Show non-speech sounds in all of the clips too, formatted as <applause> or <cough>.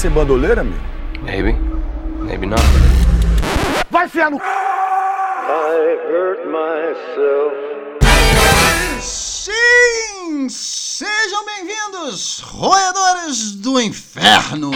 ser bandoleira, meu? Maybe. Maybe not. Vai enfiar no. I hurt myself. Sim! Sejam bem-vindos, roedores do inferno!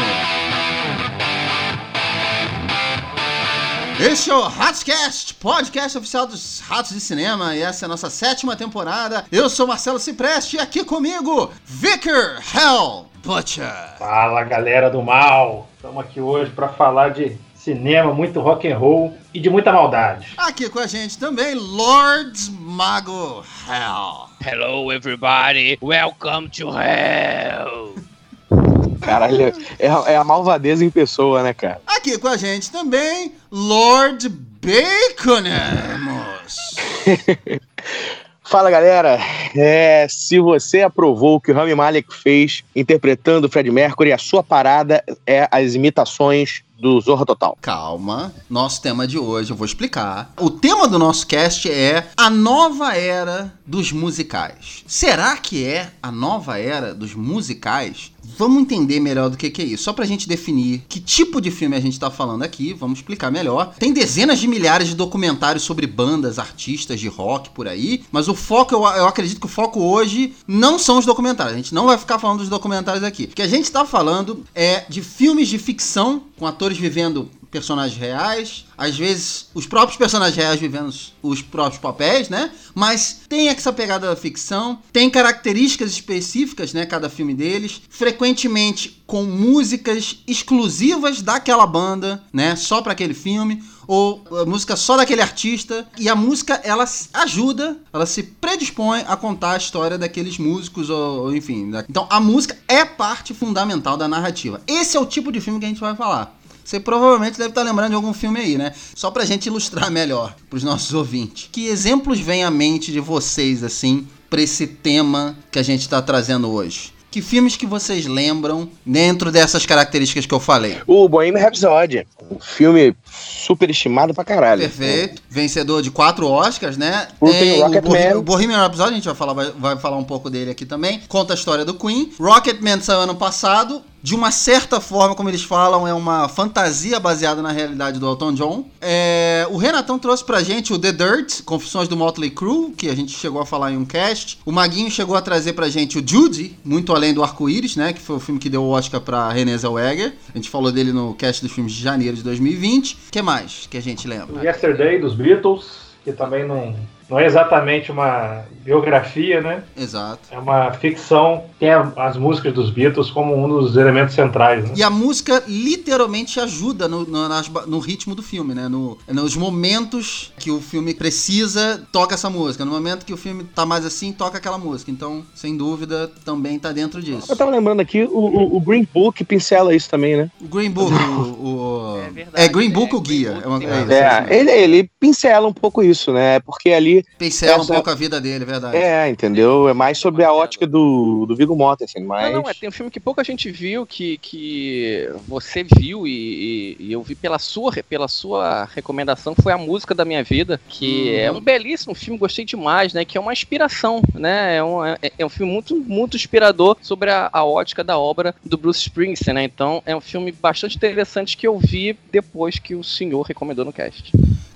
Este é o Ratscast, podcast oficial dos Ratos de Cinema, e essa é a nossa sétima temporada. Eu sou Marcelo Cipreste e aqui comigo, Vicar Hell Butcher. Fala galera do mal, estamos aqui hoje para falar de cinema, muito rock and roll e de muita maldade. Aqui com a gente também, Lord Mago Hell. Hello, everybody. Welcome to hell. Caralho, é, é a malvadeza em pessoa, né, cara? Aqui com a gente também, Lord Baconemos. <laughs> Fala galera, é, se você aprovou o que o Rami Malek fez interpretando o Fred Mercury, a sua parada é as imitações do Zorra Total. Calma, nosso tema de hoje eu vou explicar. O tema do nosso cast é a nova era dos musicais. Será que é a nova era dos musicais? Vamos entender melhor do que, que é isso. Só pra gente definir que tipo de filme a gente tá falando aqui, vamos explicar melhor. Tem dezenas de milhares de documentários sobre bandas, artistas de rock por aí, mas o foco, eu, eu acredito que o foco hoje não são os documentários. A gente não vai ficar falando dos documentários aqui. O que a gente tá falando é de filmes de ficção com atores vivendo personagens reais, às vezes os próprios personagens reais vivendo os próprios papéis, né? Mas tem essa pegada da ficção, tem características específicas, né? Cada filme deles, frequentemente com músicas exclusivas daquela banda, né? Só para aquele filme ou música só daquele artista e a música ela ajuda, ela se predispõe a contar a história daqueles músicos ou, ou enfim. Da... Então a música é parte fundamental da narrativa. Esse é o tipo de filme que a gente vai falar. Você provavelmente deve estar lembrando de algum filme aí, né? Só pra gente ilustrar melhor pros nossos ouvintes. Que exemplos vêm à mente de vocês, assim, pra esse tema que a gente tá trazendo hoje? Que filmes que vocês lembram dentro dessas características que eu falei? O Bohemian Rhapsody, um filme super estimado pra caralho. Perfeito. Vencedor de quatro Oscars, né? Tem o Rocketman. O Bohemian Rhapsody, a gente vai falar, vai, vai falar um pouco dele aqui também. Conta a história do Queen. Rocketman saiu ano passado de uma certa forma, como eles falam, é uma fantasia baseada na realidade do Elton John. É, o Renatão trouxe pra gente o The Dirt, Confissões do Motley Crue, que a gente chegou a falar em um cast. O Maguinho chegou a trazer pra gente o Judy, Muito Além do Arco-Íris, né? Que foi o filme que deu o Oscar pra Renée Zellweger. A gente falou dele no cast dos filmes de janeiro de 2020. Que mais que a gente lembra? Yesterday, dos Beatles, que também não, não é exatamente uma biografia, né? Exato. É uma ficção, tem as músicas dos Beatles como um dos elementos centrais. Né? E a música literalmente ajuda no, no, no ritmo do filme, né? No, nos momentos que o filme precisa, toca essa música. No momento que o filme tá mais assim, toca aquela música. Então, sem dúvida, também tá dentro disso. Eu tava lembrando aqui, o, o, o Green Book pincela isso também, né? O Green Book, o, o... É, verdade, é, Green Book é, o guia. é, uma, é, é ele, ele pincela um pouco isso, né? Porque ali. Pincela essa... um pouco a vida dele, é verdade. É, entendeu? É mais sobre a ótica do, do Viggo Mortensen, mas... Não, não, é, tem um filme que pouca gente viu, que, que você viu e, e, eu vi pela sua, pela sua recomendação, foi a música da minha vida, que uhum. é um belíssimo filme, gostei demais, né? Que é uma inspiração, né? É um, é, é um filme muito, muito inspirador sobre a, a ótica da obra do Bruce Springsteen, né? Então é um filme bastante interessante que eu vi depois que o senhor recomendou no cast.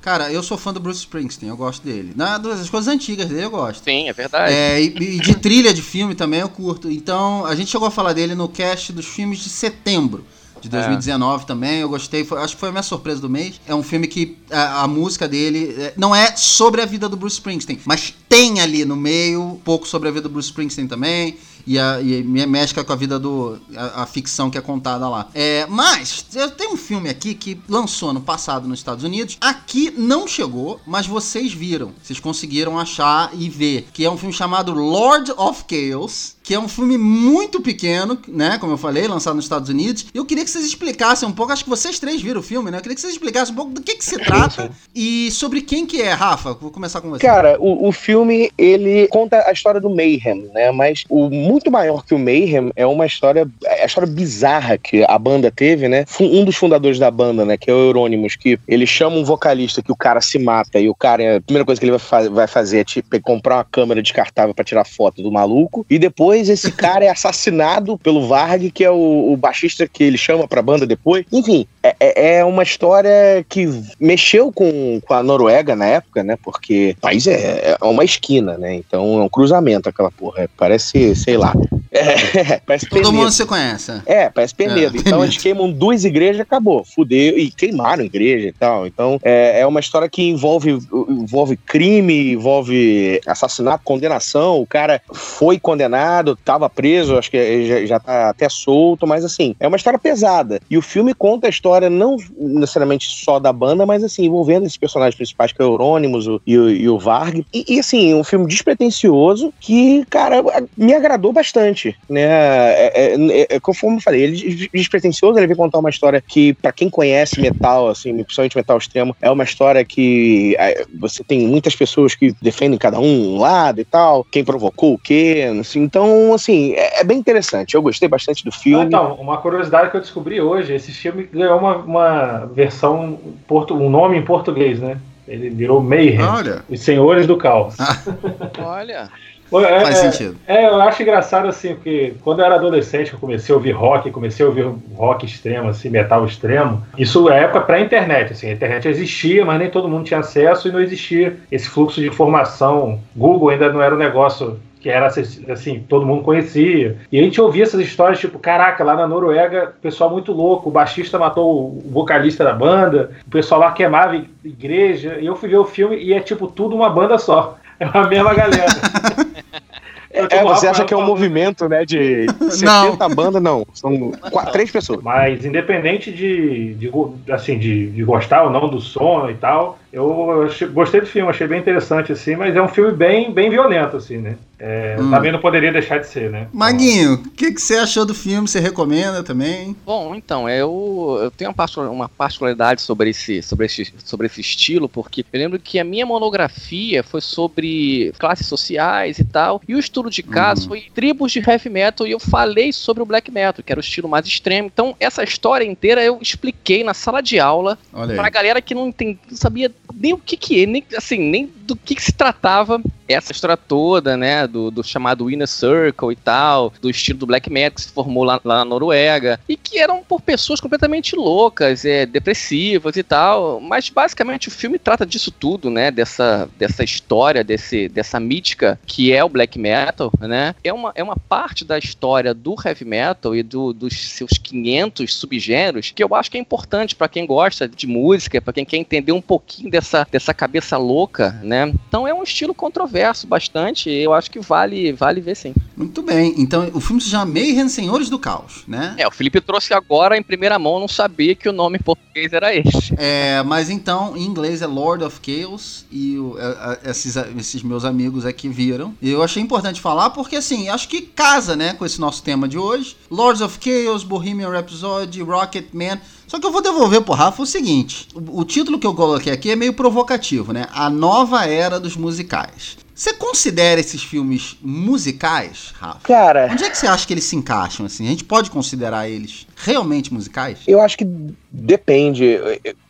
Cara, eu sou fã do Bruce Springsteen, eu gosto dele. Na, das coisas antigas dele eu gosto. Sim, é verdade. É, e, e, de trilha de filme também eu curto. Então, a gente chegou a falar dele no cast dos filmes de setembro de 2019 é. também. Eu gostei, foi, acho que foi a minha surpresa do mês. É um filme que a, a, música dele é, não é sobre a vida do Bruce Springsteen, mas tem ali no meio um pouco sobre a vida do Bruce Springsteen também e, a, e mexe com a vida do. A, a, ficção que é contada lá. É, mas, tenho um filme aqui que lançou no passado nos Estados Unidos. Aqui não chegou, mas vocês viram. Vocês conseguiram achar e ver. Que é um filme chamado Lord of Chaos que é um filme muito pequeno, né? Como eu falei, lançado nos Estados Unidos. E eu queria que vocês explicassem um pouco, acho que vocês três viram o filme, né? Eu queria que vocês explicassem um pouco do que, que se trata e sobre quem que é, Rafa. Vou começar com você. Cara, o, o filme, ele conta a história do Mayhem, né? Mas o muito maior que o Mayhem é uma história, é a história bizarra que a banda teve, né? Um dos fundadores da banda, né? Que é o Euronymous, que ele chama um vocalista que o cara se mata e o cara, a primeira coisa que ele vai, fa vai fazer é tipo, comprar uma câmera descartável para tirar foto do maluco e depois depois esse cara é assassinado pelo Varg, que é o, o baixista que ele chama pra banda depois. Enfim, é- é, é uma história que mexeu com, com a Noruega na época, né? Porque o país é, é uma esquina, né? Então é um cruzamento aquela porra. Parece, sei lá. É, <laughs> parece Todo Penedo. mundo você conhece. é. É, parece Penedo. É, então Penedo. eles queimam duas igrejas acabou. Fudeu. E queimaram igreja e tal. Então é, é uma história que envolve, envolve crime, envolve assassinato, condenação. O cara foi condenado, tava preso, acho que já, já tá até solto, mas assim, é uma história pesada. E o filme conta a história não necessariamente só da banda, mas assim, envolvendo esses personagens principais, que é o Eurônimos o- e, o, e o Varg. E, e, assim, um filme despretensioso que, cara, me agradou bastante, né? É, é, é, conforme eu falei, ele é despretensioso, ele vem contar uma história que, pra quem conhece metal, assim, principalmente metal extremo, é uma história que é, você tem muitas pessoas que defendem cada um um lado e tal, quem provocou o quê, assim, então, assim, é, é bem interessante. Eu gostei bastante do Ah, filme. Então, uma curiosidade que eu descobri hoje, esse filme ganhou uma, uma versão, um nome em português, né? Ele virou Mayhem, Olha, Os Senhores do Caos. <laughs> Olha, É, faz é, sentido. É, eu acho engraçado assim, porque quando eu era adolescente, eu comecei a ouvir rock, comecei a ouvir rock extremo, assim, metal extremo. Isso é época pré-internet, assim, a internet existia, mas nem todo mundo tinha acesso e não existia esse fluxo de informação. Google ainda não era um negócio que era assim, todo mundo conhecia. E a gente ouvia essas histórias, tipo, caraca, lá na Noruega, pessoal muito louco, o baixista matou o vocalista da banda, o pessoal lá queimava igreja, e eu fui ver o filme e é tipo tudo uma banda só. É a mesma galera. <laughs> É, você acha que é um movimento, né, de <laughs> 70 bandas? Não, são quatro, três pessoas. Mas independente de, de assim, de, de gostar ou não do som e tal, eu gostei do filme, achei bem interessante, assim, mas é um filme bem, bem violento, assim, né? É, Hum. Também não poderia deixar de ser, né? Maguinho, o que, que você achou do filme? Você recomenda também? Bom, então, eu, eu tenho uma particu- uma particularidade sobre esse, sobre, esse, sobre esse estilo, porque eu lembro que a minha monografia foi sobre classes sociais e tal, e o estudo de caso Uhum. foi tribos de heavy metal, e eu falei sobre o black metal, que era o estilo mais extremo. Então, essa história inteira eu expliquei na sala de aula Olha pra aí. galera que não, entend, não sabia nem o que que é, nem, assim, nem do que, que se tratava essa história toda, né, do, do chamado Inner Circle e tal, do estilo do black metal que se formou lá, lá na Noruega, e que eram por pessoas completamente loucas, é, depressivas e tal, mas basicamente o filme trata disso tudo, né, dessa, dessa história, desse, dessa mítica que é o black metal, né, é uma, é uma parte da história do heavy metal e do, dos seus 500 subgêneros que eu acho que é importante pra quem gosta de música, pra quem quer entender um pouquinho dessa, dessa cabeça louca, né? Então é um estilo controverso bastante, eu acho que vale vale ver sim. Muito bem. Então, o filme se chama Mayhem Senhores do Caos, né? É, o Felipe trouxe agora em primeira mão, não sabia que o nome em português era esse. É, mas então, em inglês é Lord of Chaos e o- é, é, esses, esses meus amigos aqui viram. E eu achei importante falar porque, assim, acho que casa, né, com esse nosso tema de hoje. Lords of Chaos, Bohemian Rhapsody, Rocketman. Só que eu vou devolver pro Rafa o seguinte: o, o título que eu coloquei aqui é meio provocativo, né? A nova era dos musicais. Você considera esses filmes musicais, Rafa? Cara, Onde é que você acha que eles se encaixam, assim? A gente pode considerar eles realmente musicais? eu acho que depende.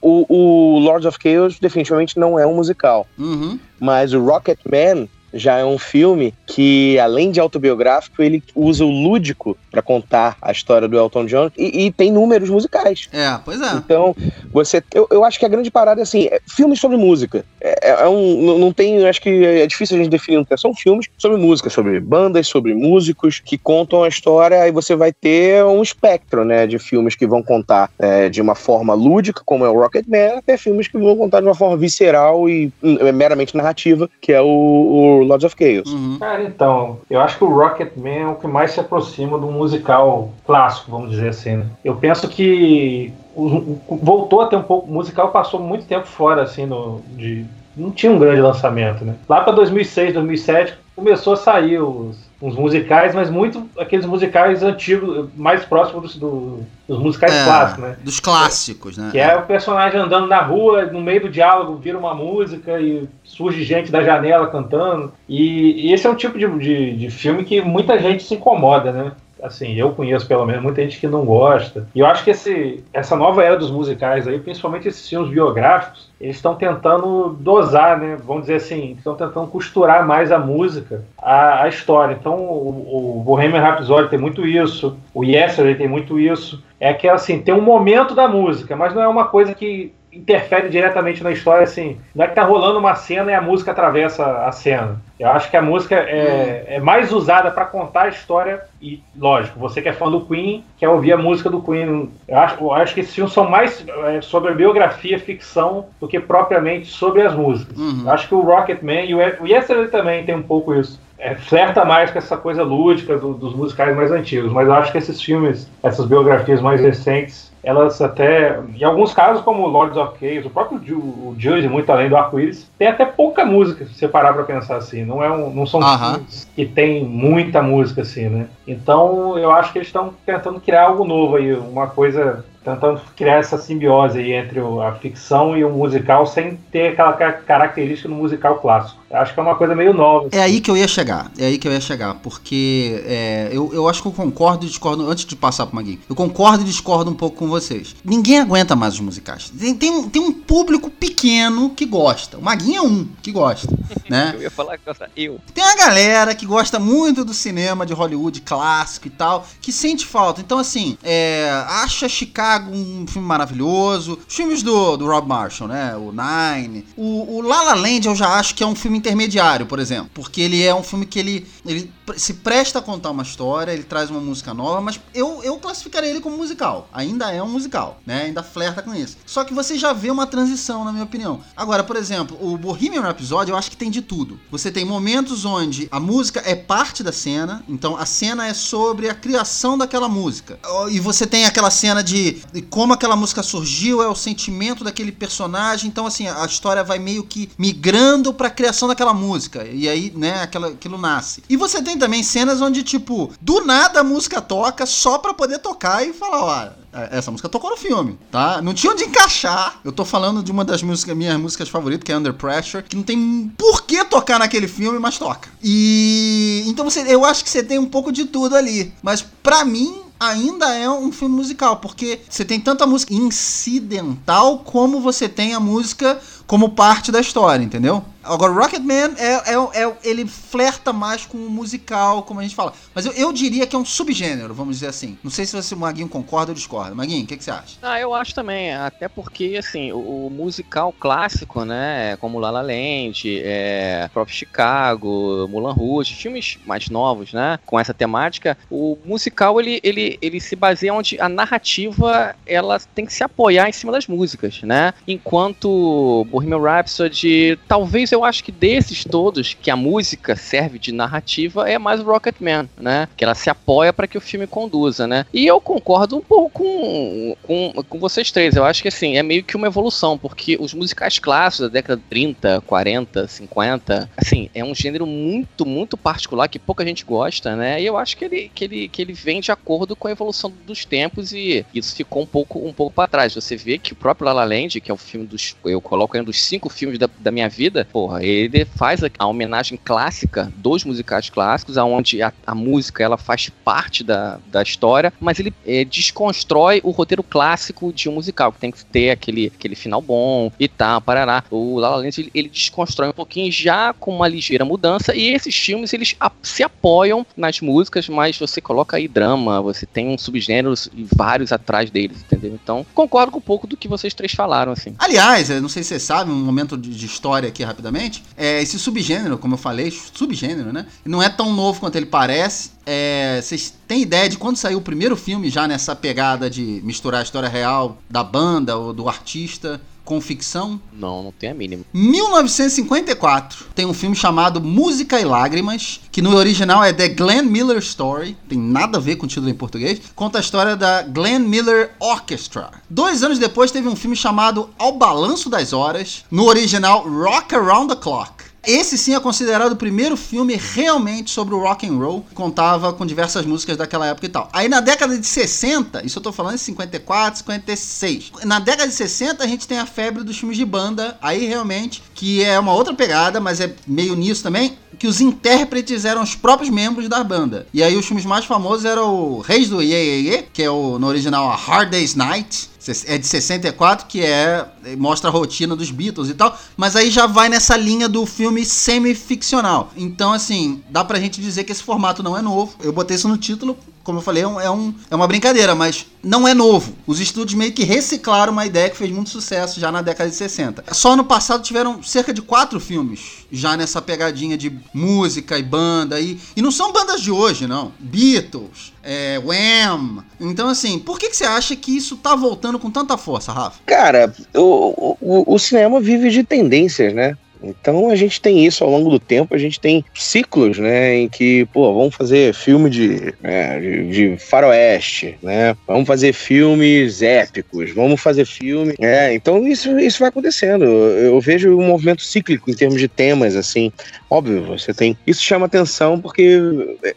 O, o Lords of Chaos definitivamente não é um musical. Uhum. Mas o Rocketman já é um filme que, além de autobiográfico, ele usa o lúdico pra contar a história do Elton John e, e tem números musicais. É, pois é. Então, você. Eu, eu acho que a grande parada é assim: é filmes sobre música. É, é um. Não, tem. Acho que é difícil a gente definir um termo. São filmes sobre música, sobre bandas, sobre músicos que contam a história e você vai ter um espectro, né? De filmes que vão contar é, de uma forma lúdica, como é o Rocketman, até filmes que vão contar de uma forma visceral e hum, meramente narrativa, que é o, o Lords of Chaos. Uhum. Cara, então, eu acho que o Rocketman é o que mais se aproxima do musical clássico, vamos dizer assim. né? Eu penso que o- o- voltou a ter um pouco. O musical passou muito tempo fora, assim, no, de. Não tinha um grande lançamento, né? Lá para 2006, 2007, começou a sair os, uns musicais, mas muito aqueles musicais antigos, mais próximos dos, do- dos musicais É, clássicos, né? Dos clássicos, né? Que é o personagem andando na rua, no meio do diálogo vira uma música e surge gente da janela cantando. E, e esse é um tipo de, de, de filme que muita gente se incomoda, né? Assim, eu conheço pelo menos muita gente que não gosta. E eu acho que esse, essa nova era dos musicais aí, principalmente esses filmes biográficos, eles estão tentando dosar, né? Vamos dizer assim, estão tentando costurar mais a música à, à história. Então, o, o Bohemian Rhapsody tem muito isso, o Yesterday tem muito isso. É que assim, tem um momento da música, mas não é uma coisa que interfere diretamente na história, assim. Não é que tá rolando uma cena e a música atravessa a cena. Eu acho que a música é, é mais usada para contar a história. E, lógico, você que é fã do Queen, quer ouvir a música do Queen. Eu acho, eu acho que esses filmes são mais é, sobre a biografia, ficção, do que propriamente sobre as músicas. Uhum. Eu acho que o Rocketman e o, o Yesterday também tem um pouco isso. É, flerta mais com essa coisa lúdica do, dos musicais mais antigos, mas eu acho que esses filmes, essas biografias mais recentes, elas até, em alguns casos, como Lords of Chaos, o próprio Ju, o Judge, muito além do arco-íris, tem até pouca música, se você parar pra pensar assim. Não, é um, não são Aham. filmes que tem muita música, assim, né? Então, eu acho que eles estão tentando criar algo novo aí, uma coisa tentando criar essa simbiose aí entre a ficção e o musical sem ter aquela ca- característica do musical clássico. Acho que é uma coisa meio nova. É aí que eu ia chegar, é aí que eu ia chegar, porque é, eu, eu acho que eu concordo e discordo, antes de passar pro Maguinho, eu concordo e discordo um pouco com vocês. Ninguém aguenta mais os musicais. Tem, tem, um- tem um público pequeno que gosta. O Maguinho é um que gosta, <laughs> né? Eu ia falar que eu. Tem uma galera que gosta muito do cinema de Hollywood clássico e tal, que sente falta. Então, assim, é, acha Chicago um filme maravilhoso. Os filmes do, do Rob Marshall, né? O Nine. O, o La La Land eu já acho que é um filme intermediário, por exemplo. Porque ele é um filme que ele, ele se presta a contar uma história, ele traz uma música nova, mas eu, eu classificaria ele como musical. Ainda é um musical, né? Ainda flerta com isso. Só que você já vê uma transição, na minha opinião. Agora, por exemplo, o Bohemian Rhapsody eu acho que tem de tudo. Você tem momentos onde a música é parte da cena, então a cena é sobre a criação daquela música. E você tem aquela cena de, como aquela música surgiu, é o sentimento daquele personagem. Então, assim, a história vai meio que migrando pra criação daquela música. E aí, né, aquela, aquilo nasce. E você tem também cenas onde, tipo, do nada a música toca só pra poder tocar e falar, ó. é, Essa música tocou no filme, tá? Não tinha onde encaixar. Eu tô falando de uma das músicas, minhas músicas favoritas, que é Under Pressure, que não tem por que tocar naquele filme, mas toca. E então você, eu acho que você tem um pouco de tudo ali. Mas pra mim, ainda é um filme musical, porque você tem tanta música incidental como você tem a música como parte da história, entendeu? Agora, Rocketman é, é, é, ele flerta mais com o musical, como a gente fala. Mas eu, eu diria que é um subgênero, vamos dizer assim. Não sei se você, Maguinho concorda ou discorda. Maguinho, o que, que você acha? Ah, eu acho também, até porque, assim, o, o musical clássico, né, como La La Land, é, próprio Chicago, Mulan Rouge, filmes mais novos, né, com essa temática, o musical, ele, ele, ele se baseia onde a narrativa, ela tem que se apoiar em cima das músicas, né, enquanto Bohemian Rhapsody, talvez eu acho que desses todos, que a música serve de narrativa, é mais Rocketman, né, que ela se apoia para que o filme conduza, né, e eu concordo um pouco com, com, com vocês três. Eu acho que assim, é meio que uma evolução, porque os musicais clássicos da década de 30, 40, 50, assim, é um gênero muito, muito particular que pouca gente gosta, né? E eu acho que ele, que ele, que ele vem de acordo com a evolução dos tempos e isso ficou um pouco, um pouco para trás. Você vê que o próprio La La Land, que é o filme dos. Eu coloco um dos cinco filmes da, da minha vida, porra, ele faz a, a homenagem clássica dos musicais clássicos, aonde a, a música ela faz parte da, da história, mas ele é, desconstrói o roteiro clássico de um musical, que tem que ter aquele, aquele final bom e tal, parará. O La La Land, ele, ele desconstrói um pouquinho já com uma ligeira mudança, e esses filmes, eles a- se apoiam nas músicas, mas você coloca aí drama, você tem um subgêneros e vários atrás deles, entendeu? Então, concordo com um pouco do que vocês três falaram, assim. Aliás, eu não sei se você sabe, um momento de, de história aqui rapidamente. É, esse subgênero, como eu falei, subgênero, né? Não é tão novo quanto ele parece. É, vocês têm ideia de quando saiu o primeiro filme já nessa pegada de misturar a história real da banda ou do artista com ficção? Não, não tem a mínima. 1954 tem um filme chamado Música e Lágrimas, que no original é The Glenn Miller Story, tem nada a ver com o título em português, conta a história da Glenn Miller Orchestra. Dois anos depois teve um filme chamado Ao Balanço das Horas, no original Rock Around the Clock. Esse sim é considerado o primeiro filme realmente sobre o rock and roll, contava com diversas músicas daquela época e tal. Aí na década de 60, isso eu tô falando em 54, 56. Na década de 60 a gente tem a febre dos filmes de banda, aí realmente que é uma outra pegada, mas é meio nisso também, que os intérpretes eram os próprios membros da banda. E aí os filmes mais famosos eram o Reis do Ye, Ye, Ye que é o no original a Hard Day's Night, é de 64, que é mostra a rotina dos Beatles e tal, mas aí já vai nessa linha do filme semi-ficcional. Então, assim, dá pra gente dizer que esse formato não é novo. Eu botei isso no título como eu falei, é, um, é, um, é uma brincadeira, mas não é novo. Os estúdios meio que reciclaram uma ideia que fez muito sucesso já na década de 60. Só no passado tiveram cerca de quatro filmes já nessa pegadinha de música e banda. E, e não são bandas de hoje, não. Beatles, é, Wham. Então, assim, por que, que você acha que isso tá voltando com tanta força, Rafa? Cara, o, o, o cinema vive de tendências, né? Então a gente tem isso ao longo do tempo, a gente tem ciclos, né, em que, pô, vamos fazer filme de, é, de, de, faroeste, né, vamos fazer filmes épicos, vamos fazer filme, é, então isso, isso vai acontecendo, eu vejo um movimento cíclico em termos de temas, assim, óbvio, você tem, isso chama atenção porque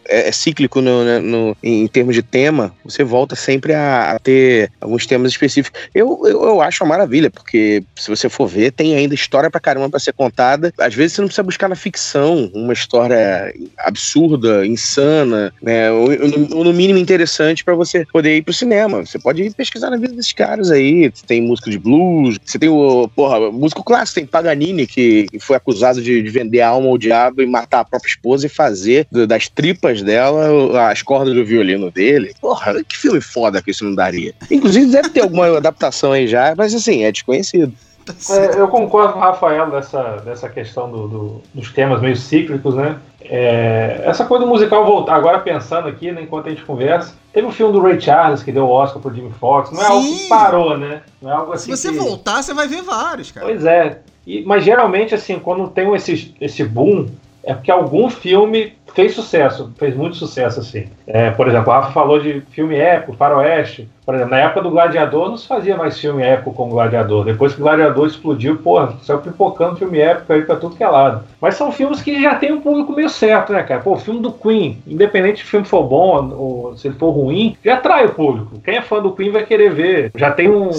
é, é cíclico no, né, no, em termos de tema, você volta sempre a, a ter alguns temas específicos, eu, eu, eu acho uma maravilha, porque se você for ver, tem ainda história pra caramba pra ser contada contada. Às vezes você não precisa buscar na ficção uma história absurda, insana, né? Ou, ou no mínimo interessante para você poder ir pro cinema. Você pode ir pesquisar na vida desses caras aí. Tem música de blues, você tem o, porra, músico clássico, tem Paganini, que foi acusado de, de vender a alma ao diabo e matar a própria esposa e fazer das tripas dela as cordas do violino dele. Porra, que filme foda que isso não daria. Inclusive deve ter alguma adaptação aí já, mas assim, é desconhecido. Tá é, eu concordo com o Rafael dessa, dessa questão do, do, dos temas meio cíclicos, né? É, essa coisa do musical voltar, agora pensando aqui, né, enquanto a gente conversa, teve o um filme do Ray Charles que deu o Oscar pro Jimmy Foxx, não é Sim. algo que parou, né? Não é algo assim Se você que... voltar, você vai ver vários, cara. Pois é. E, mas geralmente, assim, quando tem esse, esse boom, é porque algum filme fez sucesso, fez muito sucesso, assim. É, por exemplo, o Rafa falou de filme épico, faroeste. Por exemplo, na época do Gladiador não se fazia mais filme épico com o Gladiador. Depois que o Gladiador explodiu, porra, saiu pipocando filme épico aí pra tudo que é lado. Mas são filmes que já tem um público meio certo, né, cara? Pô, o filme do Queen, independente se o filme for bom ou se ele for ruim, já atrai o público. Quem é fã do Queen vai querer ver. Já tem um,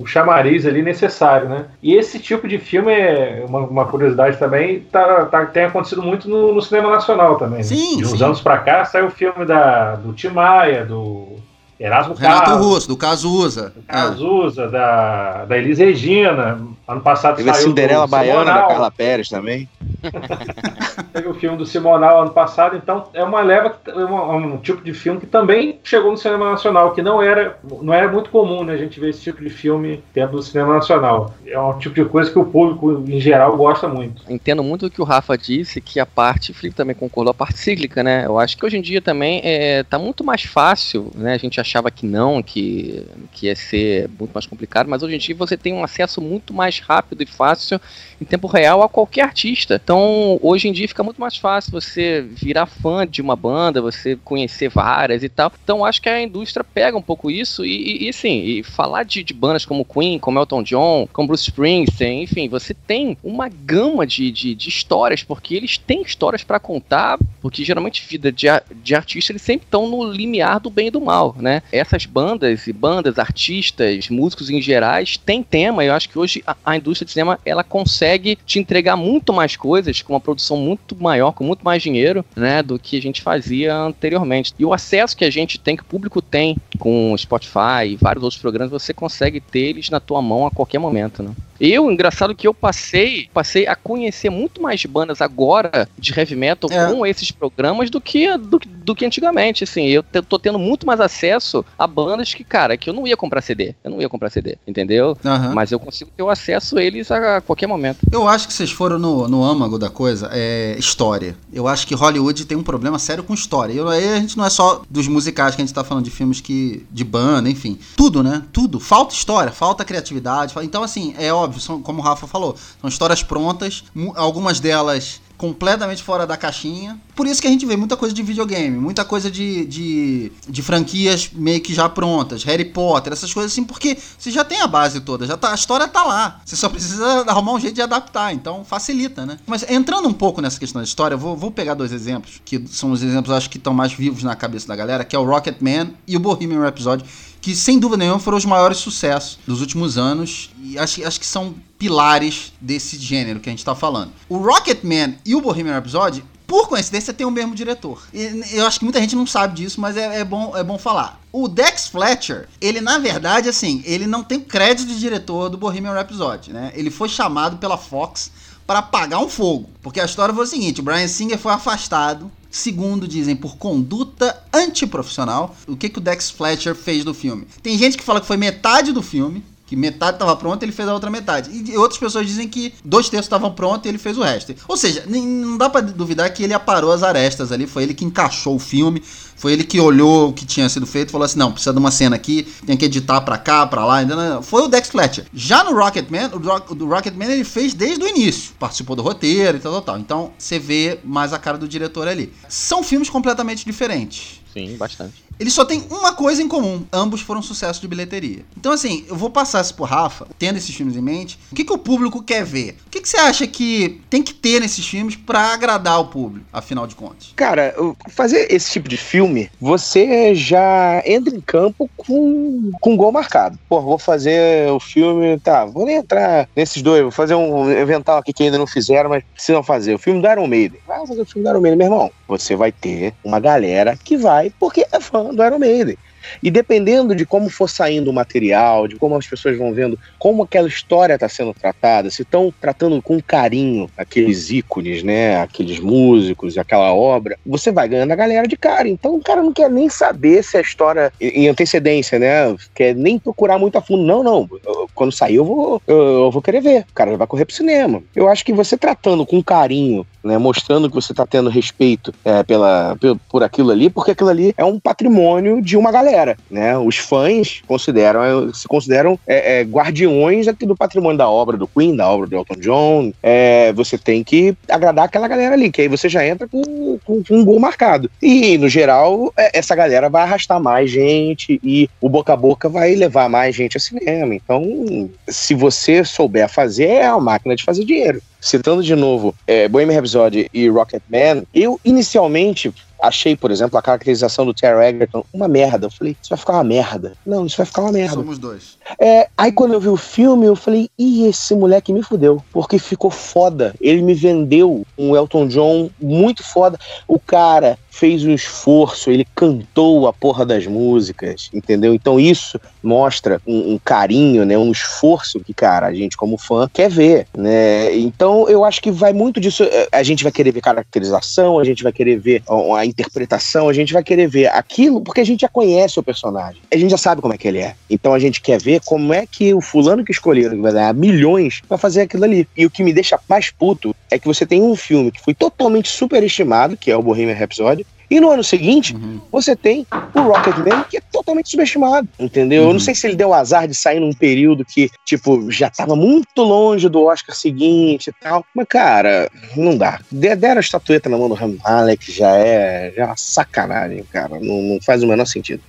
um chamariz ali necessário, né? E esse tipo de filme é uma, uma curiosidade também, tá, tá, tem acontecido muito no, no cinema nacional também. Né? Sim, De uns sim. anos pra cá saiu o filme da, do Tim Maia, do Erasmo Renato Carlos, Russo, do Cazuza. do Cazuza, da, da Elis Regina. Ano passado Teve a saiu Cinderela do Baiana da Simonal. Carla Pérez também. <laughs> Teve o filme do Simonal ano passado, então é uma leva, é uma- um tipo de filme que também chegou no cinema nacional, que não era, não era muito comum, né, a gente ver esse tipo de filme dentro do cinema nacional. É um tipo de coisa que o público em geral gosta muito. Entendo muito o que o Rafa disse, que a parte, o Felipe também concordou, a parte cíclica, né? Eu acho que hoje em dia também é, tá muito mais fácil, né? A gente achava que não, que, que ia ser muito mais complicado, mas hoje em dia você tem um acesso muito mais rápido e fácil em tempo real a qualquer artista. Então, hoje em dia fica muito mais fácil você virar fã de uma banda, você conhecer várias e tal. Então, acho que a indústria pega um pouco isso e, e, e sim, e falar de, de bandas como Queen, como Elton John, como Bruce Springsteen, enfim, você tem uma gama de, de, de histórias, porque eles têm histórias pra contar, porque geralmente vida de, de artista eles sempre estão no limiar do bem e do mal, né? Essas bandas e bandas, artistas, músicos em gerais têm tema, eu acho que hoje a, indústria de cinema ela consegue te entregar muito mais coisas, com uma produção muito maior, com muito mais dinheiro, né, do que a gente fazia anteriormente. E o acesso que a gente tem, que o público tem com Spotify e vários outros programas, você consegue ter eles na tua mão a qualquer momento, né? Eu, engraçado que eu passei, passei a conhecer muito mais bandas agora de heavy metal É. com esses programas do que, do, do que antigamente, assim, eu tô tendo muito mais acesso a bandas que, cara, que eu não ia comprar CD, eu não ia comprar CD, entendeu? Aham. Mas eu consigo ter o acesso a eles a qualquer momento. Eu acho que vocês foram no, no âmago da coisa, é história. Eu acho que Hollywood tem um problema sério com história. E aí a gente não é só dos musicais que a gente tá falando de filmes que. de banda, enfim. Tudo, né? Tudo. Falta história, falta criatividade. Então, assim, é óbvio, são, como o Rafa falou, são histórias prontas. Algumas delas completamente fora da caixinha. Por isso que a gente vê muita coisa de videogame, muita coisa de, de, de franquias meio que já prontas, Harry Potter, essas coisas assim, porque você já tem a base toda, já tá, a história tá lá. Você só precisa <laughs> arrumar um jeito de adaptar, então facilita, né? Mas entrando um pouco nessa questão da história, vou, vou pegar dois exemplos, que são os exemplos, acho que estão mais vivos na cabeça da galera, que é o Rocket Man e o Bohemian Rhapsody, que sem dúvida nenhuma foram os maiores sucessos dos últimos anos e acho, acho que são pilares desse gênero que a gente tá falando. O Rocket Man e o Bohemian Rhapsody por coincidência, tem o mesmo diretor. Eu acho que muita gente não sabe disso, mas é, é, bom, é bom falar. O Dex Fletcher, ele na verdade, assim, ele não tem crédito de diretor do Bohemian Rhapsody, né? Ele foi chamado pela Fox para apagar um fogo. Porque a história foi o seguinte: o Brian Singer foi afastado Segundo, dizem, por conduta antiprofissional. O que, que o Dex Fletcher fez no filme? Tem gente que fala que foi metade do filme, que metade estava pronta, ele fez a outra metade. E outras pessoas dizem que dois terços estavam prontos e ele fez o resto. Ou seja, não dá para duvidar que ele aparou as arestas ali, foi ele que encaixou o filme, foi ele que olhou o que tinha sido feito e falou assim: não, precisa de uma cena aqui, tem que editar pra cá, pra lá. Foi o Dex Fletcher. Já no Rocketman, o, Rock, o Rocketman ele fez desde o início, participou do roteiro e tal, tal, tal. Então você vê mais a cara do diretor ali. São filmes completamente diferentes. Sim, bastante. Eles só têm uma coisa em comum: ambos foram sucesso de bilheteria. Então, assim, eu vou passar isso pro Rafa, tendo esses filmes em mente. O que, que o público quer ver? O que, que você acha que tem que ter nesses filmes para agradar o público, afinal de contas? Cara, fazer esse tipo de filme, você já entra em campo com, com gol marcado. Pô, vou fazer o filme, tá, vou nem entrar nesses dois, vou fazer um evental aqui que ainda não fizeram, mas precisam fazer. O filme do Iron Maiden. Vai fazer o filme do Iron Maiden, meu irmão. Você vai ter uma galera que vai porque é fã do Iron Maiden. E dependendo de como for saindo o material, de como as pessoas vão vendo como aquela história está sendo tratada, se estão tratando com carinho aqueles ícones, né, aqueles músicos, aquela obra, você vai ganhando a galera de cara. Então o cara não quer nem saber se a história em antecedência, né, quer nem procurar muito a fundo. Não, não. Quando sair eu vou, eu vou querer ver. O cara vai correr pro cinema. Eu acho que você tratando com carinho né, mostrando que você está tendo respeito é, pela, por aquilo ali, porque aquilo ali é um patrimônio de uma galera, né? Os fãs consideram, se consideram é, é, guardiões aqui do patrimônio da obra do Queen, da obra do Elton John. É, você tem que agradar aquela galera ali, que aí você já entra com, com, com um gol marcado. E, no geral, é, essa galera vai arrastar mais gente e o boca a boca vai levar mais gente ao cinema. Então, se você souber fazer, é uma máquina de fazer dinheiro citando de novo é, Bohemian Rhapsody e Rocketman, eu inicialmente achei, por exemplo, a caracterização do Terry Egerton uma merda. Eu falei, isso vai ficar uma merda. Não, isso vai ficar uma merda. Somos dois. É, aí quando eu vi o filme, eu falei, ih, esse moleque me fudeu. Porque ficou foda. Ele me vendeu um Elton John muito foda. O cara fez um esforço, ele cantou a porra das músicas, entendeu? Então isso mostra um, um, carinho, né, um esforço que, cara, a gente como fã quer ver, né? Então eu acho que vai muito disso. É, a gente vai querer ver caracterização, a gente vai querer ver a, interpretação, a gente vai querer ver aquilo porque a gente já conhece o personagem, a gente já sabe como é que ele é. Então a gente quer ver como é que o fulano que escolheram, que vai ganhar milhões, vai fazer aquilo ali. E o que me deixa mais puto é que você tem um filme que foi totalmente superestimado, que é o Bohemian Rhapsody, e no ano seguinte, uhum. você tem o Rocketman, que é totalmente subestimado, entendeu? Uhum. Eu não uhum. sei se ele deu azar de sair num período que, tipo, já tava muito longe do Oscar seguinte e tal. Mas, cara, não dá. Deram a estatueta na mão do Rami Malek, já é, já é uma sacanagem, cara. Não, não faz o menor sentido.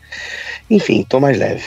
Enfim, tô mais leve.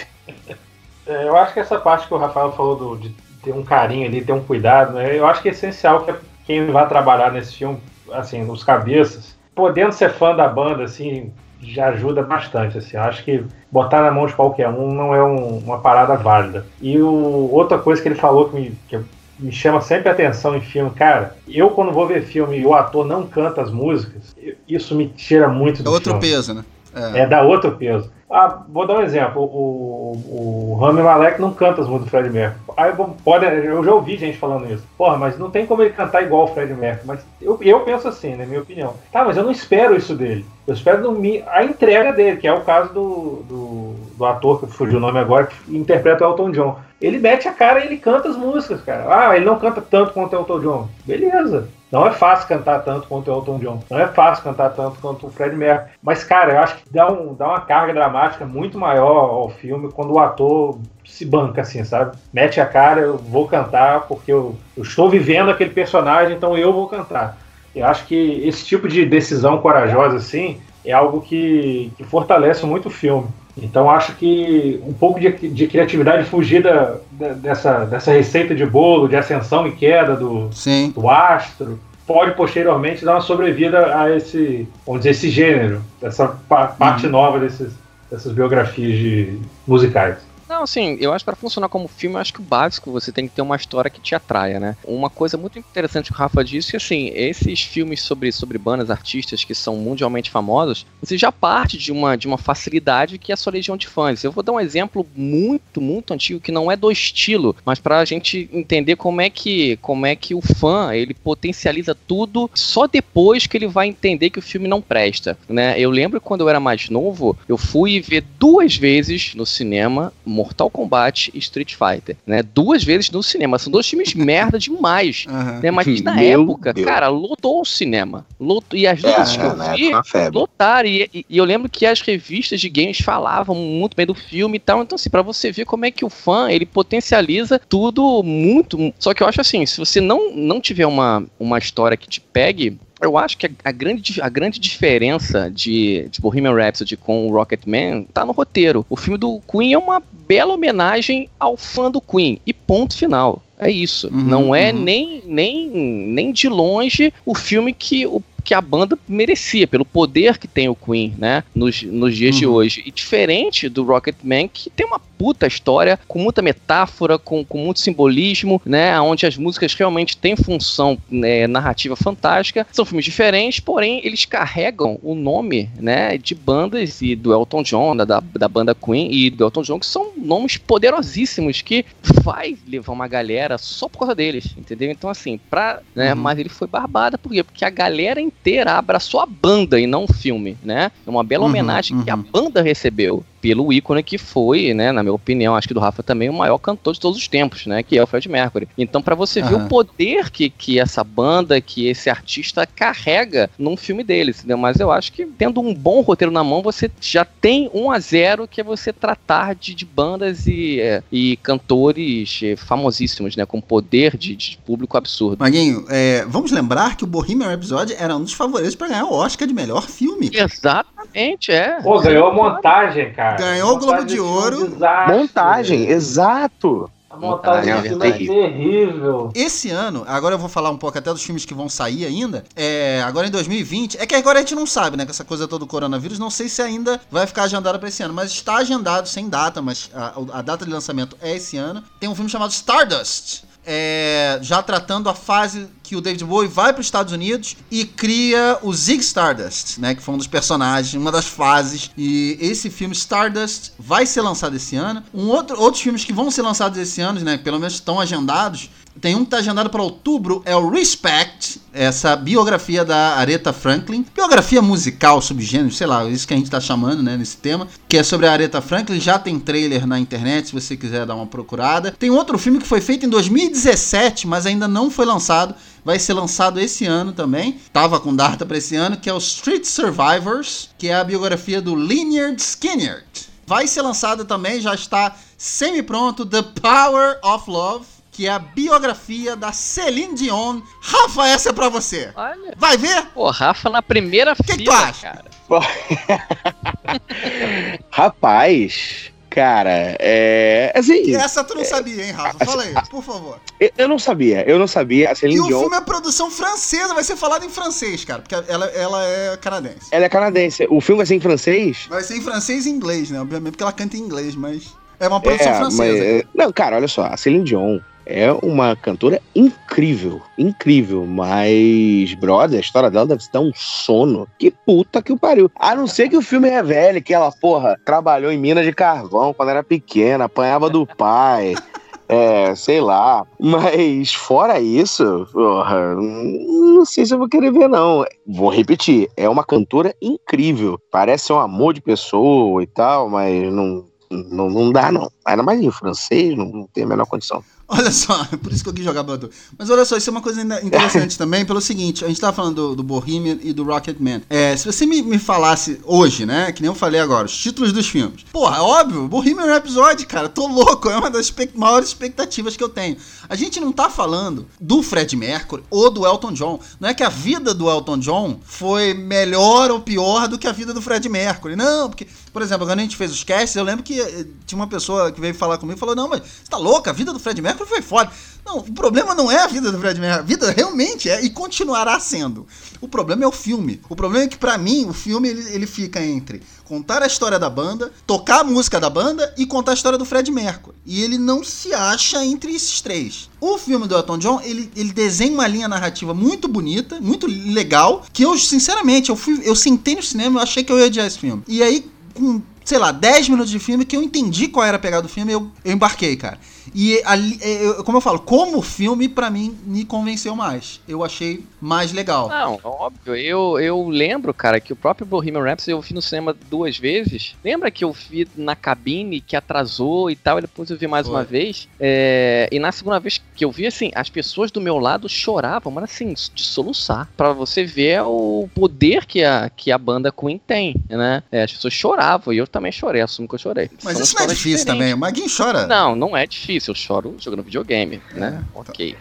É, eu acho que essa parte que o Rafael falou do, de ter um carinho ali, ter um cuidado, né? Eu acho que é essencial que quem vai trabalhar nesse filme, assim, os cabeças, podendo ser fã da banda, assim, já ajuda bastante. Assim. Acho que botar na mão de qualquer um não é um, uma parada válida. E o, outra coisa que ele falou que me, que me chama sempre a atenção em filme, cara, eu quando vou ver filme e o ator não canta as músicas, isso me tira muito do É outro filme. peso, né? É. é, dá outro peso. Ah, vou dar um exemplo. O, o Rami Malek não canta as músicas do Fred Mercury. Aí, pode, eu já ouvi gente falando isso. Porra, mas não tem como ele cantar igual o Fred Mercury. Mas eu, eu penso assim, na minha opinião. Tá, mas eu não espero isso dele. Eu espero no, a entrega dele, que é o caso do, do, do ator, que fugiu o nome agora, que interpreta o Elton John. Ele mete a cara e ele canta as músicas, cara. Ah, ele não canta tanto quanto o Elton John. Beleza. Não é fácil cantar tanto quanto o Elton John. Não é fácil cantar tanto quanto o Fred Mercury. Mas, cara, eu acho que dá, um, dá uma carga dramática muito maior ao filme quando o ator se banca, assim, sabe? Mete a cara, eu vou cantar porque eu, eu estou vivendo aquele personagem, então eu vou cantar. Eu acho que esse tipo de decisão corajosa, assim, é algo que, que fortalece muito o filme. Então acho que um pouco de, de criatividade fugida dessa, dessa receita de bolo, de ascensão e queda do, Sim. do astro, pode posteriormente dar uma sobrevida a esse, vamos dizer, esse gênero, essa pa parte uhum. nova desses, dessas biografias de musicais. Não, assim, eu acho que para funcionar como filme, eu acho que o básico você tem que ter uma história que te atraia, né? Uma coisa muito interessante que o Rafa disse é que, assim, esses filmes sobre, sobre bandas, artistas que são mundialmente famosos, você já parte de uma, de uma facilidade que é a sua legião de fãs. Eu vou dar um exemplo muito, muito antigo que não é do estilo, mas para a gente entender como é que como é que o fã ele potencializa tudo só depois que ele vai entender que o filme não presta, né? Eu lembro quando eu era mais novo, eu fui ver duas vezes no cinema Mortal Kombat e Street Fighter, né? Duas vezes no cinema. São dois filmes <laughs> merda demais. Uhum. Né? Mas na Meu época, Deus. cara, lotou o cinema. Lotou, e as vezes é, que eu né? vi, lotaram. E, e, e, eu lembro que as revistas de games falavam muito bem do filme e tal. Então, assim, pra você ver como é que o fã, ele potencializa tudo muito. Só que eu acho assim, se você não, não tiver uma, uma história que te pegue, eu acho que a, grande, a grande diferença de, de Bohemian Rhapsody com o Rocketman tá no roteiro. O filme do Queen é uma bela homenagem ao fã do Queen. E ponto final. É isso. Uhum, não é uhum. nem, nem, nem de longe o filme que o que a banda merecia, pelo poder que tem o Queen, né? Nos, nos dias uhum. de hoje. E diferente do Rocketman, que tem uma puta história, com muita metáfora, com, com muito simbolismo, né? Onde as músicas realmente têm função né, narrativa fantástica. São filmes diferentes, porém eles carregam o nome, né? De bandas e do Elton John, da, da banda Queen e do Elton John, que são nomes poderosíssimos que vai levar uma galera só por causa deles, entendeu? Então, assim, pra. Né, uhum. Mas ele foi barbada, por quê? Porque a galera inteira abraçou a banda e não o filme, né? É uma bela uhum, homenagem uhum. que a uhum. banda recebeu pelo ícone que foi, né, na minha opinião, acho que do Rafa também, o maior cantor de todos os tempos, né, que é o Fred Mercury. Então, para você uhum. ver o poder que, que essa banda, que esse artista carrega num filme deles, entendeu? Mas eu acho que tendo um bom roteiro na mão, você já tem um a zero que é você tratar de, de bandas e, é, e cantores é, famosíssimos, né, com poder de, de público absurdo. Maguinho, é, vamos lembrar que o Bohemian Rhapsody era um dos favoritos para ganhar o Oscar de melhor filme. Exatamente, é. Pô, ganhou a montagem, cara. Ganhou o Globo de Ouro. Desastre, montagem, exato. A montagem é, é terrível. Esse ano, agora eu vou falar um pouco até dos filmes que vão sair ainda. É, agora em 2020, é que agora a gente não sabe, né? Com essa coisa toda do coronavírus, não sei se ainda vai ficar agendado para esse ano, mas está agendado sem data, mas a, a data de lançamento é esse ano. Tem um filme chamado Stardust é, já tratando a fase que o David Bowie vai para os Estados Unidos e cria o Zig Stardust, né, que foi um dos personagens, uma das fases. E esse filme Stardust vai ser lançado esse ano. Um outro, outros filmes que vão ser lançados esse ano, né, pelo menos estão agendados, tem um que está agendado para outubro, é o Respect, essa biografia da Aretha Franklin. Biografia musical, subgênero, sei lá, isso que a gente está chamando, né, nesse tema. Que é sobre a Aretha Franklin. Já tem trailer na internet, se você quiser dar uma procurada. Tem outro filme que foi feito em 2017, mas ainda não foi lançado. Vai ser lançado esse ano também. Tava com data para esse ano, que é o Street Survivors, que é a biografia do Leonard Skinner. Vai ser lançado também, já está semi-pronto, The Power of Love que é a biografia da Celine Dion. Rafa, essa é pra você. Olha. Vai ver? Pô, Rafa na primeira que fila, que tu acha? cara. <laughs> Rapaz, Cara, é. Assim, Essa tu não é, sabia, hein, Rafa? Fala aí, por favor. Eu não sabia, eu não sabia. A Celine e o Dion... filme é produção francesa, vai ser falado em francês, cara, porque ela, ela é canadense. Ela é canadense. O filme vai ser em francês? Vai ser em francês e inglês, né? Obviamente, porque ela canta em inglês, mas. É uma produção é, francesa. Mas, é, não, cara, olha só, a Celine Dion, é uma cantora incrível, incrível, mas, brother, a história dela deve dar um sono. Que puta que o pariu. A não ser que o filme revele que ela, porra, trabalhou em mina de carvão quando era pequena, apanhava do pai. <laughs> É, sei lá. Mas fora isso, porra, não sei se eu vou querer ver, não. Vou repetir, é uma cantora incrível. Parece um amor de pessoa e tal, mas não, não, não dá, não. Ainda mais em francês, não, não tem a menor condição. Olha só, <laughs> por isso que eu quis jogar Batu. Mas olha só, isso é uma coisa interessante <laughs> também, pelo seguinte, a gente tava falando do, do Bohemian e do Rocketman. É, se você me, me falasse hoje, né, que nem eu falei agora, os títulos dos filmes. Porra, é óbvio, Bohemian Rhapsody, cara, tô louco, é uma das expect- maiores expectativas que eu tenho. A gente não tá falando do Fred Mercury ou do Elton John. Não é que a vida do Elton John foi melhor ou pior do que a vida do Fred Mercury. Não, porque, por exemplo, quando a gente fez os casts, eu lembro que eh, tinha uma pessoa que veio falar comigo e falou: Não, mas você tá louca, a vida do Fred Mercury foi foda. Não, o problema não é a vida do Fred Mercury, a vida realmente é e continuará sendo. O problema é o filme. O problema é que, pra mim, o filme ele, ele fica entre contar a história da banda, tocar a música da banda e contar a história do Fred Mercury. E ele não se acha entre esses três. O filme do Elton John, ele, ele desenha uma linha narrativa muito bonita, muito legal, que eu, sinceramente, eu, fui, eu sentei no cinema e achei que eu ia odiar esse filme. E aí, com, sei lá, 10 minutos de filme, que eu entendi qual era a pegada do filme, eu, eu embarquei, cara. E ali, é, eu- como eu falo, como filme, pra mim, me convenceu mais. Eu achei mais legal. Não, óbvio. Eu, eu lembro, cara, que o próprio Bohemian Rhapsody eu vi no cinema duas vezes. Lembra que eu vi na cabine que atrasou e tal, e depois eu vi mais Foi. uma vez. É, e na segunda vez que eu vi, assim, as pessoas do meu lado choravam, mas assim, de soluçar. Pra você ver o poder que a, que a banda Queen tem, né? É, as pessoas choravam, e eu também chorei, assumo que eu chorei. Mas São isso não é difícil diferentes. também. O Maguinho chora. Não, não é difícil. Eu choro jogando videogame, né? É, Ok.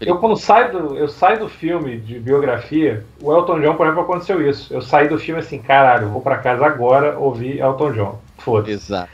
Eu quando saio do, eu saio do filme de biografia, o Elton John, por exemplo, aconteceu isso. Eu saí do filme assim, caralho, eu vou pra casa agora ouvir Elton John. Foda-se. Exato.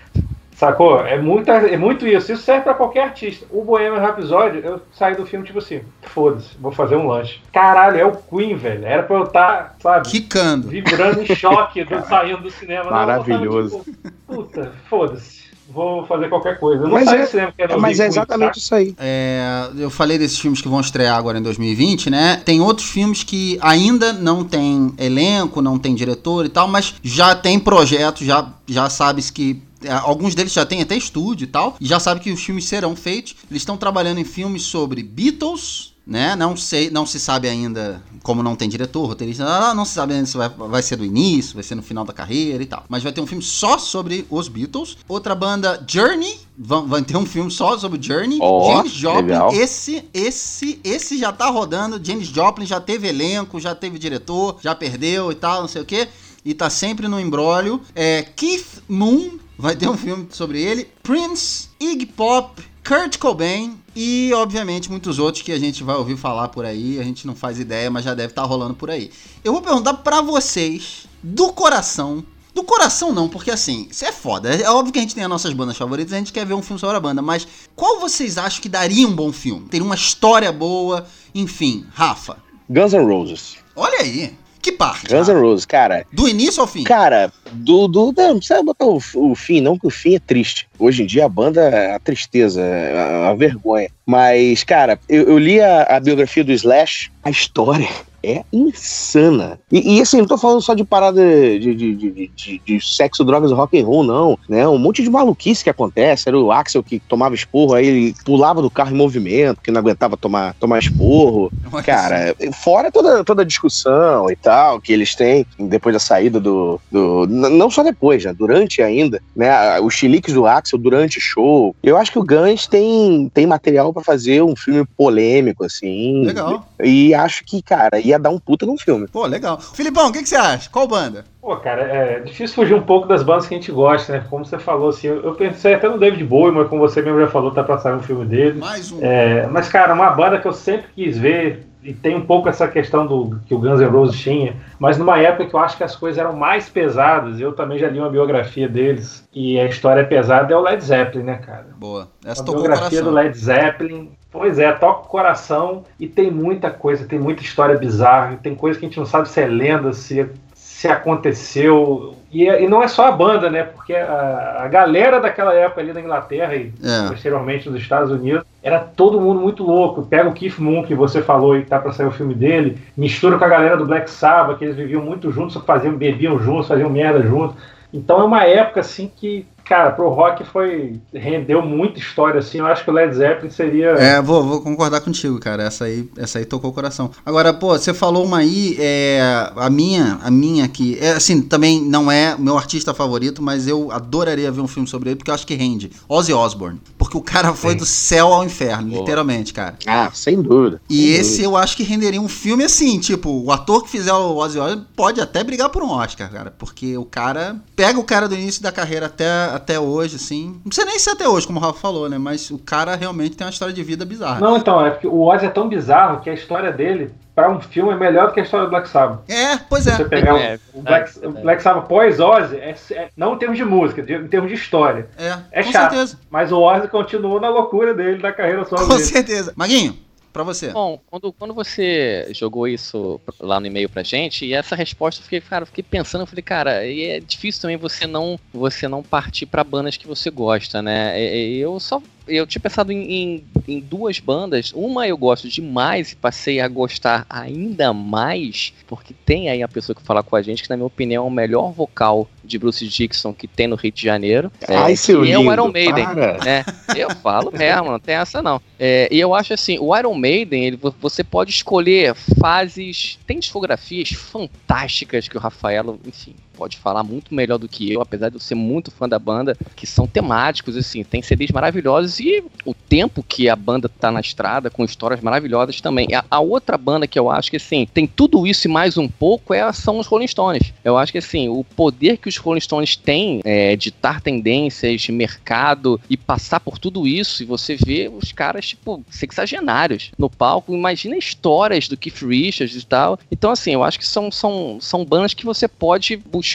Sacou? É, muita, é muito isso. Isso serve pra qualquer artista. O Bohemian Rhapsody, eu saí do filme tipo assim, foda-se, vou fazer um lanche. Caralho, é o Queen, velho. Era pra eu estar, sabe, Quicando. vibrando em choque do, <laughs> saindo do cinema. Não, eu tava, Maravilhoso. tipo, Puta, foda-se. Vou fazer qualquer coisa. Eu não Mas é- cinema Mas é exatamente isso aí. É, eu falei desses filmes que vão estrear agora em 2020, né? Tem outros filmes que ainda não tem elenco, não tem diretor e tal, mas já tem projeto, já, já sabe-se que. é, Alguns deles já tem até estúdio e tal, e já sabe que os filmes serão feitos. Eles estão trabalhando em filmes sobre Beatles, né? Não sei, não se sabe ainda como não tem diretor, roteirista, não, não se sabe ainda se vai, vai ser do início, vai ser no final da carreira e tal. Mas vai ter um filme só sobre os Beatles. Outra banda, Journey, vão- vai ter um filme só sobre Journey. Ó, James Joplin, legal. esse, esse, esse já tá rodando. James Joplin já teve elenco, já teve diretor, já perdeu e tal, não sei o quê. E tá sempre no embrólio. É, Keith Moon vai ter um filme sobre ele. Prince, Iggy Pop, Kurt Cobain e, obviamente, muitos outros que a gente vai ouvir falar por aí. A gente não faz ideia, mas já deve estar rolando por aí. Eu vou perguntar pra vocês, do coração. Do coração não, porque assim, isso é foda. É óbvio que a gente tem as nossas bandas favoritas, a gente quer ver um filme sobre a banda, mas qual vocês acham que daria um bom filme? Teria uma história boa, enfim. Rafa, Guns N' Roses. olha aí. Que parte? Guns N'? Roses, cara. Do início ao fim? Cara, do, do, não, não precisa botar o, o fim, não, que o fim é triste. Hoje em dia a banda é a tristeza, é a, a vergonha. Mas, cara, eu, eu li a, a biografia do Slash, a história é insana. E, e, assim, não tô falando só de parada de, de, de, de- sexo, drogas rock and roll, não. Né? Um monte de maluquice que acontece. Era o Axel que tomava esporro, aí ele pulava do carro em movimento, que não aguentava tomar, tomar esporro. Cara, fora toda, toda a discussão e tal que eles têm depois da saída do. do não só depois, né? Durante ainda, né? Os chiliques do Axel durante o show. Eu acho que o Guns tem, tem material pra fazer um filme polêmico, assim. Legal. E acho que, cara, ia dar um puta num filme. Pô, legal. Filipão, o que, que você acha? Qual banda? Pô, cara, é difícil fugir um pouco das bandas que a gente gosta, né? Como você falou, assim, eu, eu pensei até no David Bowie, mas como você mesmo já falou, tá pra sair um filme dele. Mais um. É, mas, cara, uma banda que eu sempre quis ver, e tem um pouco essa questão do que o Guns N' Roses tinha, mas numa época que eu acho que as coisas eram mais pesadas, eu também já li uma biografia deles, e a história é pesada, é o Led Zeppelin, né, cara? Boa. Essa A biografia do Led Zeppelin. Pois é, toca o coração e tem muita coisa, tem muita história bizarra, tem coisa que a gente não sabe se é lenda, se, se aconteceu. E, e não é só a banda, né? Porque a, a galera daquela época ali na Inglaterra e É. posteriormente nos Estados Unidos, era todo mundo muito louco. Pega o Keith Moon, que você falou e tá pra sair o filme dele, mistura com a galera do Black Sabbath, que eles viviam muito juntos, faziam, bebiam juntos, faziam merda juntos. Então é uma época assim que Cara, pro rock foi. rendeu muita história, assim. Eu acho que o Led Zeppelin seria. É, vou, vou concordar contigo, cara. Essa aí, essa aí tocou o coração. Agora, pô, você falou uma aí, é, a minha, a minha aqui. É, assim, também não é meu artista favorito, mas eu adoraria ver um filme sobre ele, porque eu acho que rende. Ozzy Osbourne. Porque o cara foi Sim. do céu ao inferno, Boa. literalmente, cara. Ah, sem dúvida. E sem esse dúvida. eu acho que renderia um filme assim, tipo, o ator que fizer o Ozzy Osbourne pode até brigar por um Oscar, cara, porque o cara pega o cara do início da carreira até, até hoje, assim, não sei nem se é até hoje, como o Rafa falou, né, mas o cara realmente tem uma história de vida bizarra. Não, então, é porque o Ozzy é tão bizarro que a história dele, pra um filme, é melhor do que a história do Black Sabbath. É, pois Se você é, pegar o- É, o, Black, o Black Sabbath pós-Ozzy, é, é- não em termos de música, de- em termos de história. é, É com chato. certeza, Mas o Ozzy continuou na loucura dele, da carreira solo com dele. certeza. Maguinho, pra você. Bom, quando, quando você jogou isso lá no e-mail pra gente, e essa resposta eu fiquei, cara, eu fiquei pensando, eu falei, cara, e é difícil também você não você não partir pra bandas que você gosta, né? Eu só eu tinha pensado em, em, em duas bandas. Uma eu gosto demais e passei a gostar ainda mais, porque tem aí a pessoa que fala com a gente, que na minha opinião é o melhor vocal de Bruce Dixon que tem no Rio de Janeiro. Ai, é, seu que é o lindo, Iron Maiden para. né? Eu falo mesmo, não tem essa não. É, e eu acho assim, o Iron Maiden, ele, vo- você pode escolher fases, tem discografias fantásticas que o Rafaelo, enfim, pode falar muito melhor do que eu, apesar de eu ser muito fã da banda, que são temáticos, assim, tem CDs maravilhosos e o tempo que a banda tá na estrada, com histórias maravilhosas também. A, a outra banda que eu acho que, assim, tem tudo isso e mais um pouco é, são os Rolling Stones. Eu acho que, assim, o poder que os Rolling Stones têm é, ditar tendências de mercado e passar por tudo isso, e você vê os caras, tipo, sexagenários no palco, imagina histórias do Keith Richards e tal. Então, assim, eu acho que são, são, são bandas que você pode buscar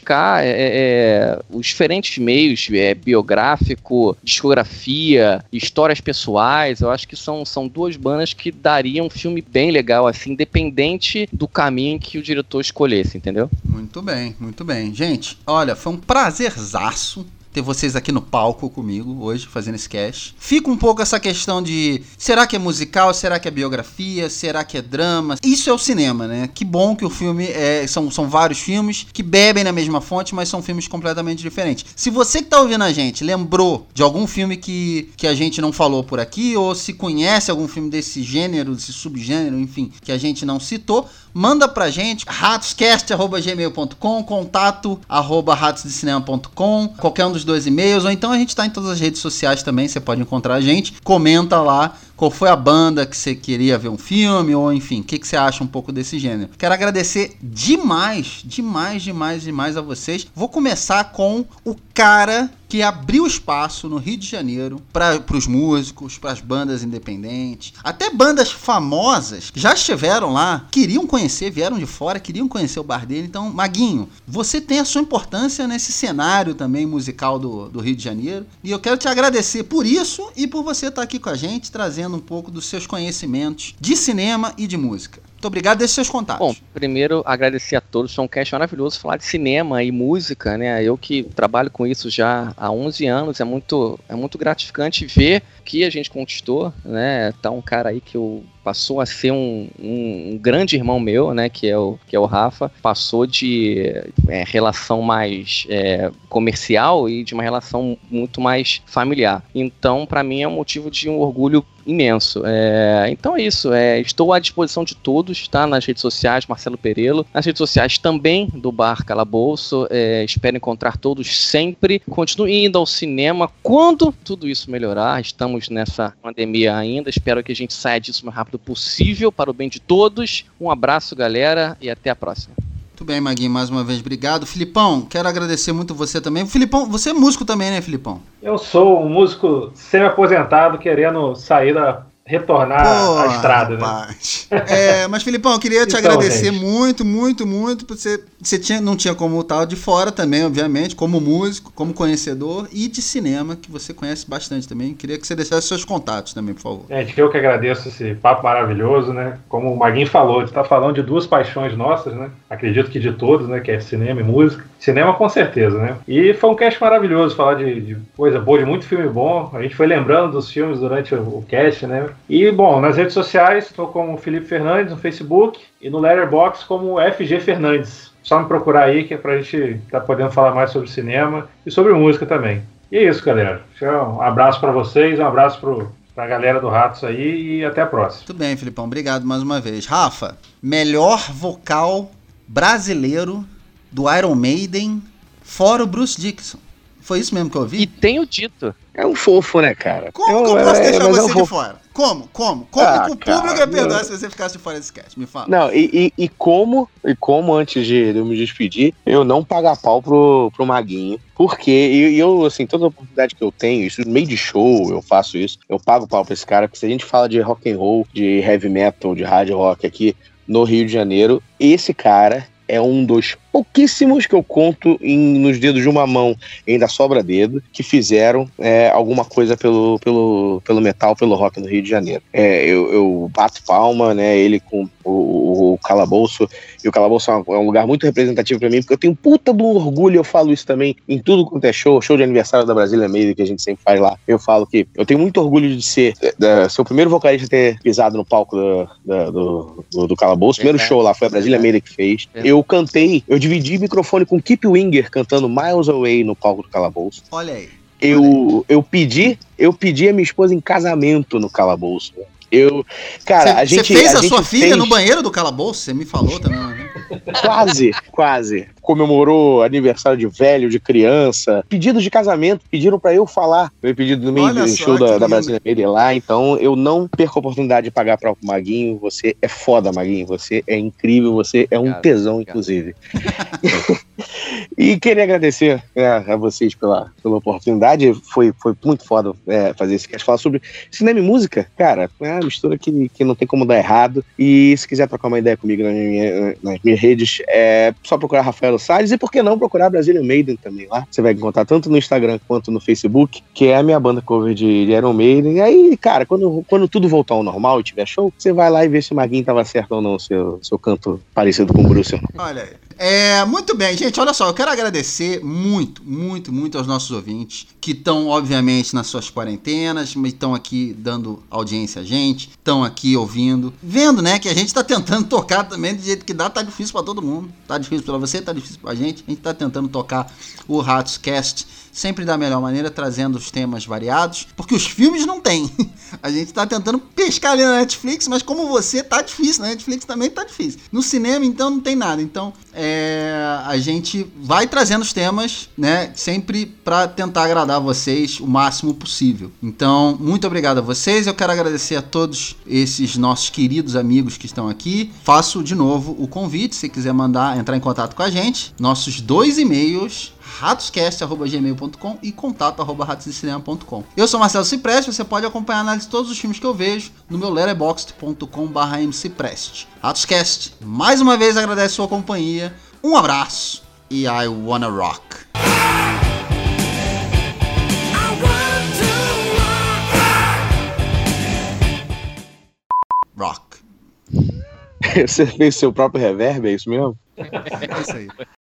é, é, os diferentes meios, é, biográfico, discografia, histórias pessoais. Eu acho que são, são duas bandas que dariam um filme bem legal, assim, independente do caminho que o diretor escolhesse, entendeu? Muito bem, muito bem. Gente, olha, foi um prazerzaço ter vocês aqui no palco comigo hoje, fazendo esse cast. Fica um pouco essa questão de será que é musical, será que é biografia, será que é drama? Isso é o cinema, né? Que bom que o filme é. São, são vários filmes que bebem na mesma fonte, mas são filmes completamente diferentes. Se você que tá ouvindo a gente lembrou de algum filme que, que a gente não falou por aqui, ou se conhece algum filme desse gênero, desse subgênero, enfim, que a gente não citou, manda pra gente ratoscast.gmail.com, contato arroba ratosdecinema.com, qualquer um dos dois e-mails, ou então a gente tá em todas as redes sociais também, você pode encontrar a gente, comenta lá qual foi a banda que você queria ver um filme, ou enfim, o que, que você acha um pouco desse gênero. Quero agradecer demais, demais, demais, demais a vocês. Vou começar com o cara que abriu espaço no Rio de Janeiro para os músicos, para as bandas independentes, até bandas famosas já estiveram lá, queriam conhecer, vieram de fora, queriam conhecer o bar dele. Então, Maguinho, você tem a sua importância nesse cenário também musical do, do Rio de Janeiro. E eu quero te agradecer por isso e por você estar aqui com a gente, trazendo um pouco dos seus conhecimentos de cinema e de música. Muito obrigado, deixe seus contatos. Bom, primeiro agradecer a todos, foi um cast maravilhoso falar de cinema e música, né? Eu que trabalho com isso já há 11 anos, é muito, é muito gratificante ver que a gente conquistou, né? Tá um cara aí que eu passou a ser um, um, um grande irmão meu, né? Que é o, que é o Rafa, passou de é, relação mais é, comercial e de uma relação muito mais familiar. Então, para mim é um motivo de um orgulho imenso. É, então é isso. É, estou à disposição de todos, tá? Nas redes sociais, Marcelo Perelo. Nas redes sociais também do Bar Calabouço. É, espero encontrar todos sempre. Continue indo ao cinema quando tudo isso melhorar. Estamos nessa pandemia ainda. Espero que a gente saia disso o mais rápido possível para o bem de todos. Um abraço, galera, e até a próxima. Muito bem, Maguinho, mais uma vez, obrigado. Filipão, quero agradecer muito você também. Filipão, você é músico também, né, Filipão? Eu sou um músico semi-aposentado querendo sair da. Retornar à estrada, né? rapaz. É, mas, Filipão, eu queria te Então, agradecer gente. muito, muito, muito. por Você, você tinha, não tinha como estar de fora também, obviamente, como músico, como conhecedor e de cinema, que você conhece bastante também. Queria que você deixasse seus contatos também, por favor. Gente, eu que agradeço esse papo maravilhoso, né? Como o Maguinho falou, a gente tá falando de duas paixões nossas, né? Acredito que de todos, né? Que é cinema e música. Cinema com certeza, né? E foi um cast maravilhoso falar de, de coisa boa, de muito filme bom. A gente foi lembrando dos filmes durante o, o cast, né? E, bom, nas redes sociais, estou como Felipe Fernandes no Facebook e no Letterboxd como FG Fernandes. Só me procurar aí que é pra gente estar podendo falar mais sobre cinema e sobre música também. E é isso, galera. Um abraço para vocês, um abraço pro, pra galera do Ratos aí e até a próxima. Tudo bem, Filipão. Obrigado mais uma vez. Rafa, melhor vocal brasileiro do Iron Maiden, fora o Bruce Dixon. Foi isso mesmo que eu E ouvi? tenho dito. É um fofo, né, cara? Como Eu- eu posso é- deixar mas é um você de fofo. fora? Como? Como? Como? Ah, o cara, público ia perdoar não. se você ficasse fora desse cast. Me fala. Não, e, e- e como, e como antes de eu me despedir, eu não pagar pau pro, pro Maguinho. Porque e- e eu, assim, toda oportunidade que eu tenho, isso no meio de show, eu faço isso, eu pago pau pra esse cara, porque se a gente fala de rock and roll, de heavy metal, de hard rock aqui no Rio de Janeiro, esse cara é um dos pouquíssimos que eu conto em- nos dedos de uma mão, ainda sobra dedo, que fizeram é, alguma coisa pelo, pelo, pelo metal, pelo rock no Rio de Janeiro. É, eu, eu bato palma, né? Ele com o, o, o Calabouço, e o Calabouço é um, é um lugar muito representativo pra mim, porque eu tenho puta do orgulho, eu falo isso também em tudo quanto é show, show de aniversário da Brasília Media, que a gente sempre faz lá. Eu falo que eu tenho muito orgulho de ser, da, ser o primeiro vocalista a ter pisado no palco do, da- do, do, do Calabouço. O primeiro Verdade, show lá foi a Brasília. Media que fez. Eu cantei, eu dividi microfone com Keep Winger cantando Miles Away no palco do Calabouço. Olha aí. Eu, eu pedi, eu pedi a minha esposa em casamento no calabouço. Eu, cara, Você a gente você fez a, gente sua filha fez no banheiro do calabouço? Você me falou também. né? Quase, quase. Comemorou aniversário de velho, de criança, pedidos de casamento, pediram pra eu falar. Foi pedido no meio do só, show da, da. Brasília Media lá, então eu não perco a oportunidade de pagar para o Maguinho. Você é foda, Maguinho. Você é incrível, você é um Obrigado, tesão, obrigado. inclusive. <laughs> E queria agradecer né, a vocês pela, pela oportunidade. Foi, foi muito foda é, fazer esse cast. Falar sobre cinema e música, cara, é uma mistura que, que não tem como dar errado. E se quiser trocar uma ideia comigo nas minhas, nas minhas redes, é só procurar Rafael Salles e por que não procurar Brazilian Maiden também lá. Você vai encontrar tanto no Instagram quanto no Facebook, que é a minha banda cover de, de Iron Maiden. E aí, cara, quando, quando tudo voltar ao normal e tiver show, você vai lá e vê se o Maguinho tava certo ou não, seu, seu canto parecido com o Bruce. Olha aí. É, muito bem, gente. Olha só, eu quero agradecer muito, muito, muito aos nossos ouvintes que estão, obviamente, nas suas quarentenas, mas estão aqui dando audiência a gente, estão aqui ouvindo, vendo, né, que a gente tá tentando tocar também do jeito que dá, tá difícil pra todo mundo. Tá difícil pra você, tá difícil pra gente. A gente tá tentando tocar o Ratos Cast sempre da melhor maneira, trazendo os temas variados, porque os filmes não tem. <laughs> A gente tá tentando pescar ali na Netflix, mas como você, tá difícil. Na Netflix também tá difícil. No cinema, então, não tem nada. Então, é, a gente vai trazendo os temas, né, sempre pra tentar agradar vocês o máximo possível. Então, muito obrigado a vocês. Eu quero agradecer a todos esses nossos queridos amigos que estão aqui. Faço de novo o convite, se quiser mandar, entrar em contato com a gente. Nossos dois e-mails ratoscast.gmail.com e contato.ratosdecinema.com. Eu sou Marcelo Cipreste, você pode acompanhar a análise de todos os filmes que eu vejo no meu letterboxd.com.br mcipreste. Ratoscast, mais uma vez agradece sua companhia, um abraço e I wanna rock. Rock. <laughs> Você fez seu próprio reverb, é isso mesmo? É isso aí.